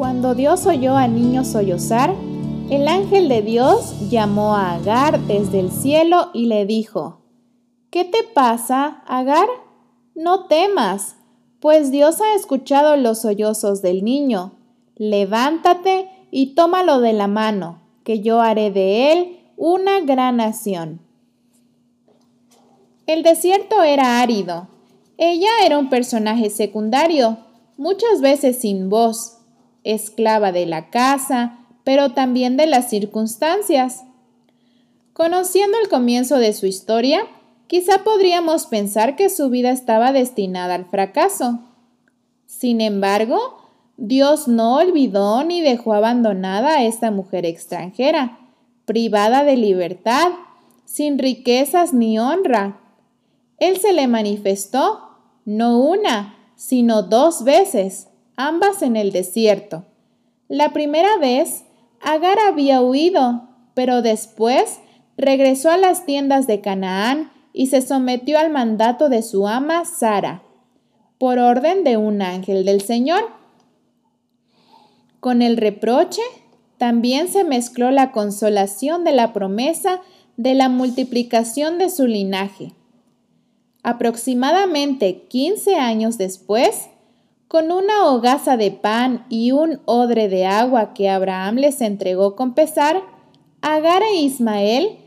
Cuando Dios oyó al niño sollozar, el ángel de Dios llamó a Agar desde el cielo y le dijo, ¿Qué te pasa, Agar? No temas, pues Dios ha escuchado los sollozos del niño. Levántate y tómalo de la mano, que yo haré de él una gran nación. El desierto era árido. Ella era un personaje secundario, muchas veces sin voz, esclava de la casa, pero también de las circunstancias. Conociendo el comienzo de su historia, quizá podríamos pensar que su vida estaba destinada al fracaso. Sin embargo, Dios no olvidó ni dejó abandonada a esta mujer extranjera, privada de libertad, sin riquezas ni honra. Él se le manifestó, no una, sino dos veces, ambas en el desierto. La primera vez, Agar había huido, pero después regresó a las tiendas de Canaán y se sometió al mandato de su ama Sara, por orden de un ángel del Señor. Con el reproche también se mezcló la consolación de la promesa de la multiplicación de su linaje. Aproximadamente 15 años después, con una hogaza de pan y un odre de agua que Abraham les entregó con pesar, Agar e Ismael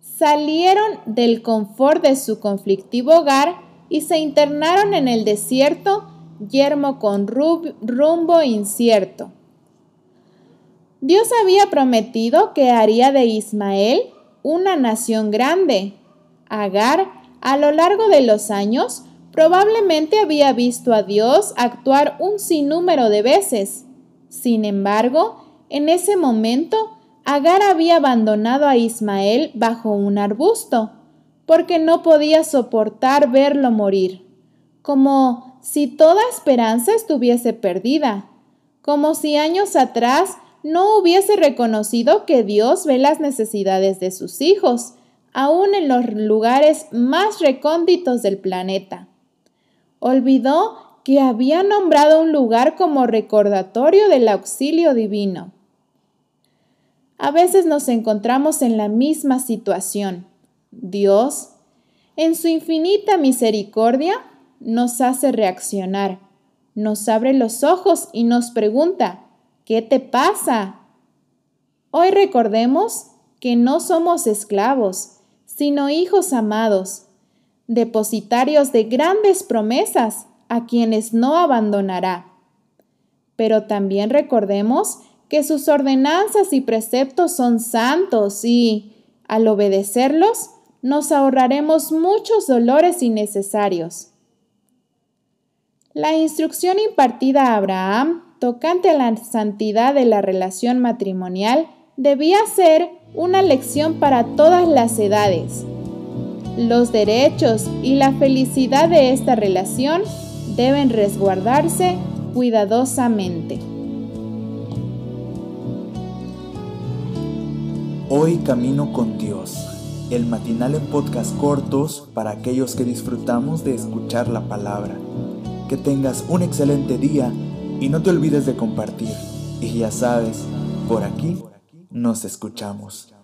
salieron del confort de su conflictivo hogar y se internaron en el desierto, yermo con rumbo incierto. Dios había prometido que haría de Ismael una nación grande. Agar, a lo largo de los años, Probablemente había visto a Dios actuar un sinnúmero de veces. Sin embargo, en ese momento, Agar había abandonado a Ismael bajo un arbusto, porque no podía soportar verlo morir, como si toda esperanza estuviese perdida, como si años atrás no hubiese reconocido que Dios ve las necesidades de sus hijos, aún en los lugares más recónditos del planeta. Olvidó que había nombrado un lugar como recordatorio del auxilio divino. A veces nos encontramos en la misma situación. Dios, en su infinita misericordia, nos hace reaccionar, nos abre los ojos y nos pregunta, ¿qué te pasa? Hoy recordemos que no somos esclavos, sino hijos amados, depositarios de grandes promesas a quienes no abandonará. Pero también recordemos que sus ordenanzas y preceptos son santos y, al obedecerlos, nos ahorraremos muchos dolores innecesarios. La instrucción impartida a Abraham tocante a la santidad de la relación matrimonial debía ser una lección para todas las edades los derechos y la felicidad de esta relación deben resguardarse cuidadosamente. Hoy camino con Dios, el matinal en podcast cortos para aquellos que disfrutamos de escuchar la palabra. Que tengas un excelente día y no te olvides de compartir. Y ya sabes, por aquí nos escuchamos.